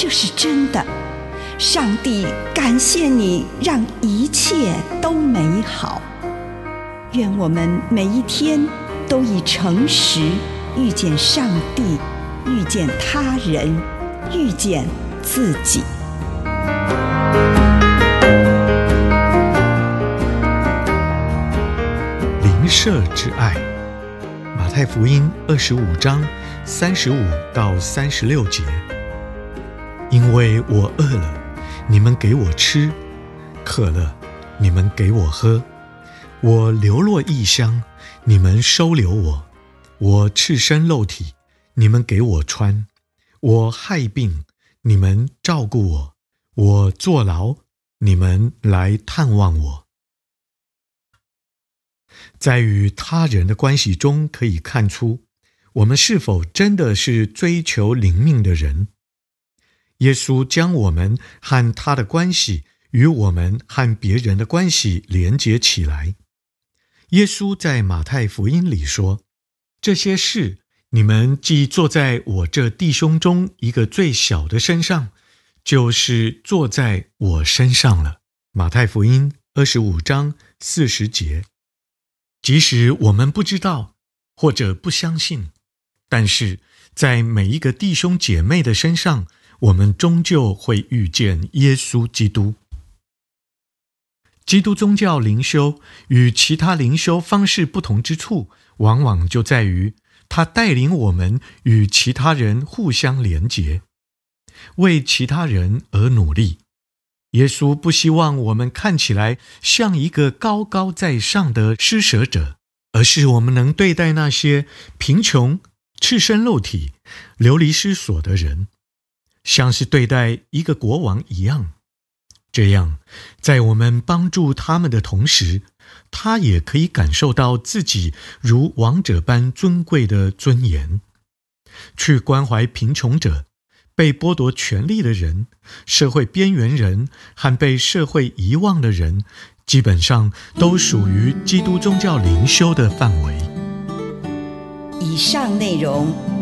这是真的。上帝感谢你，让一切都美好。愿我们每一天都以诚实遇见上帝，遇见他人，遇见自己。灵舍之爱，马太福音二十五章三十五到三十六节。因为我饿了，你们给我吃；渴了，你们给我喝；我流落异乡，你们收留我；我赤身露体，你们给我穿；我害病，你们照顾我；我坐牢，你们来探望我。在与他人的关系中，可以看出我们是否真的是追求灵命的人。耶稣将我们和他的关系与我们和别人的关系连接起来。耶稣在马太福音里说：“这些事你们既做在我这弟兄中一个最小的身上，就是做在我身上了。”马太福音二十五章四十节。即使我们不知道或者不相信，但是在每一个弟兄姐妹的身上，我们终究会遇见耶稣基督。基督宗教灵修与其他灵修方式不同之处，往往就在于它带领我们与其他人互相连结，为其他人而努力。耶稣不希望我们看起来像一个高高在上的施舍者，而是我们能对待那些贫穷、赤身露体、流离失所的人，像是对待一个国王一样。这样，在我们帮助他们的同时，他也可以感受到自己如王者般尊贵的尊严，去关怀贫穷者。被剥夺权利的人、社会边缘人和被社会遗忘的人，基本上都属于基督宗教灵修的范围。以上内容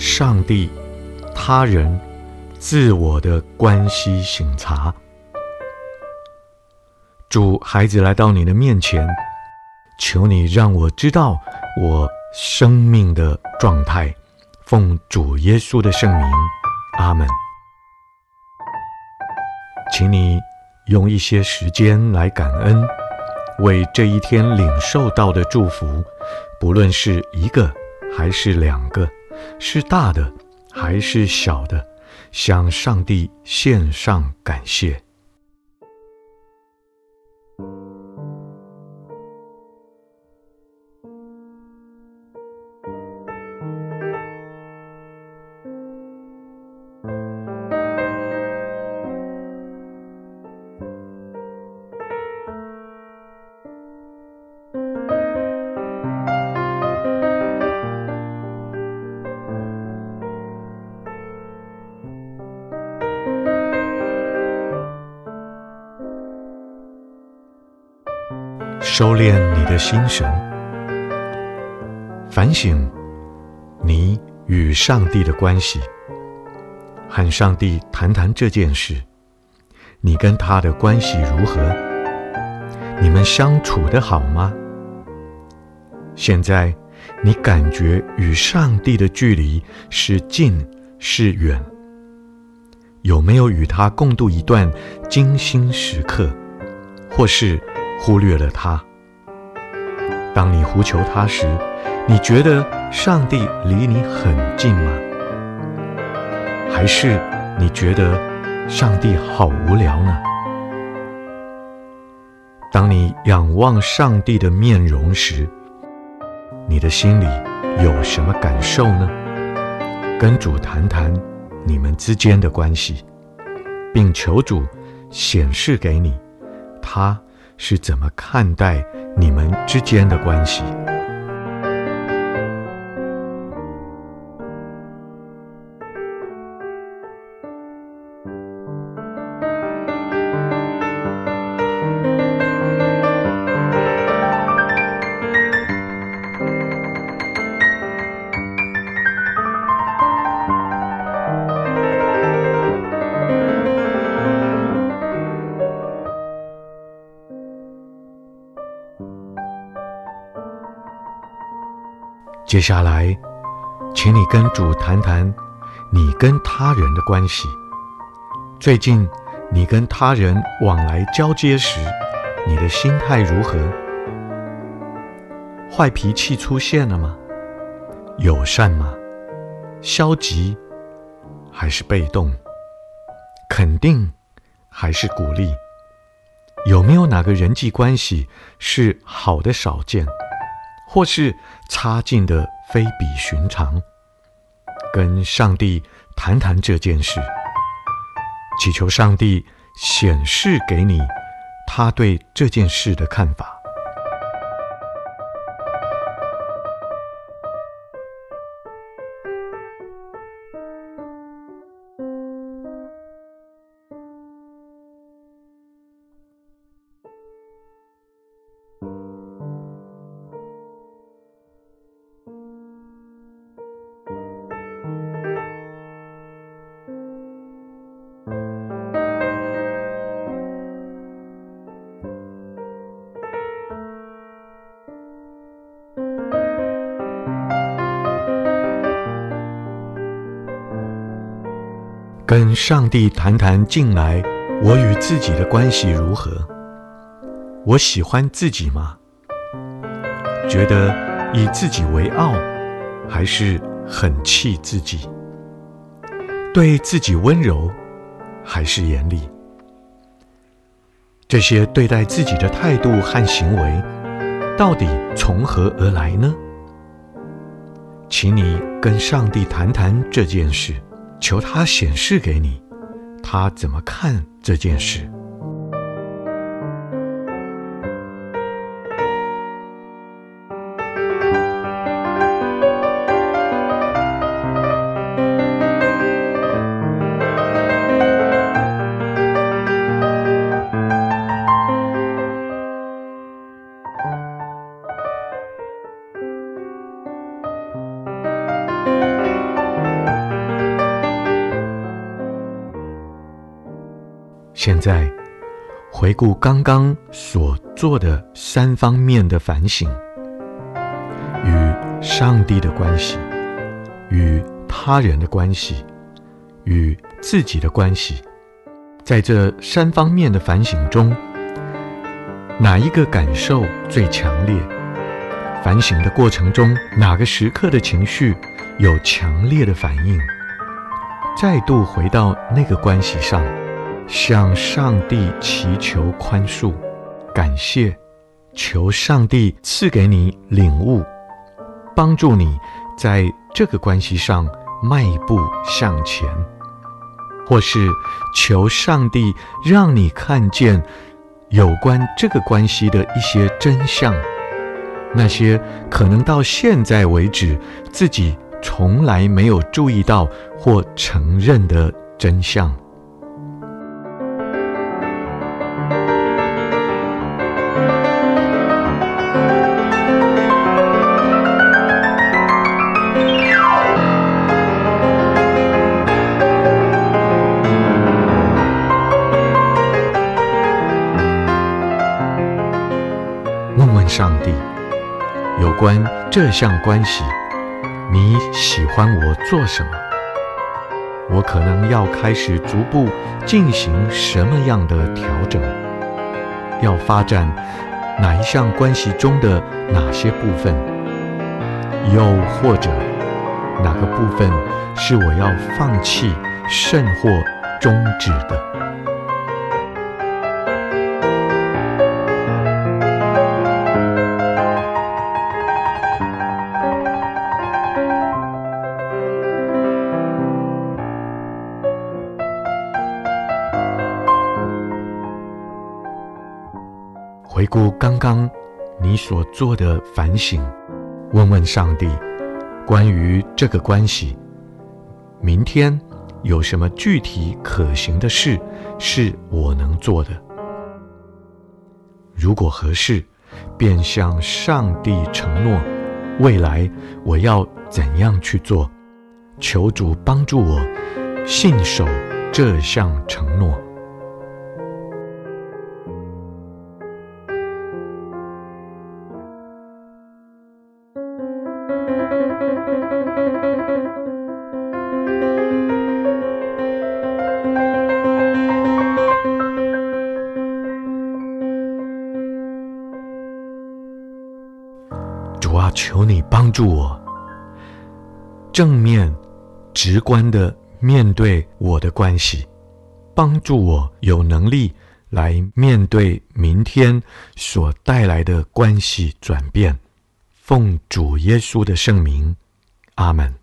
上帝、他人、自我的关系醒察。主，孩子来到你的面前，求你让我知道我生命的状态。奉主耶稣的圣名，阿门。请你用一些时间来感恩，为这一天领受到的祝福，不论是一个还是两个，是大的还是小的，向上帝献上感谢。收敛你的心神，反省你与上帝的关系，和上帝谈谈这件事。你跟他的关系如何？你们相处得好吗？现在你感觉与上帝的距离是近是远？有没有与他共度一段精心时刻，或是忽略了他。当你呼求他时，你觉得上帝离你很近吗？还是你觉得上帝好无聊呢？当你仰望上帝的面容时，你的心里有什么感受呢？跟主谈谈你们之间的关系，并求主显示给你，他是怎么看待你们之间的关系。接下来，请你跟主谈谈你跟他人的关系。最近，你跟他人往来交接时，你的心态如何？坏脾气出现了吗？友善吗？消极还是被动？肯定还是鼓励？有没有哪个人际关系是好的少见？或是差劲的非比寻常，跟上帝谈谈这件事，祈求上帝显示给你他对这件事的看法。跟上帝谈谈近来我与自己的关系如何？我喜欢自己吗？觉得以自己为傲，还是很气自己？对自己温柔，还是严厉？这些对待自己的态度和行为，到底从何而来呢？请你跟上帝谈谈这件事。求他显示给你，他怎么看这件事。现在回顾刚刚所做的三方面的反省：与上帝的关系、与他人的关系、与自己的关系。在这三方面的反省中，哪一个感受最强烈？反省的过程中，哪个时刻的情绪有强烈的反应？再度回到那个关系上，向上帝祈求宽恕、感谢，求上帝赐给你领悟，帮助你在这个关系上迈步向前。或是求上帝让你看见有关这个关系的一些真相，那些可能到现在为止自己从来没有注意到或承认的真相。问上帝，有关这项关系，你喜欢我做什么？我可能要开始逐步进行什么样的调整？要发展哪一项关系中的哪些部分？又或者哪个部分是我要放弃甚或终止的？刚你所做的反省，问问上帝，关于这个关系，明天有什么具体可行的事是我能做的？如果合适，便向上帝承诺，未来我要怎样去做？求主帮助我信守这项承诺。帮助我，正面、直观的面对我的关系，帮助我有能力来面对明天所带来的关系转变。奉主耶稣的圣名，阿门。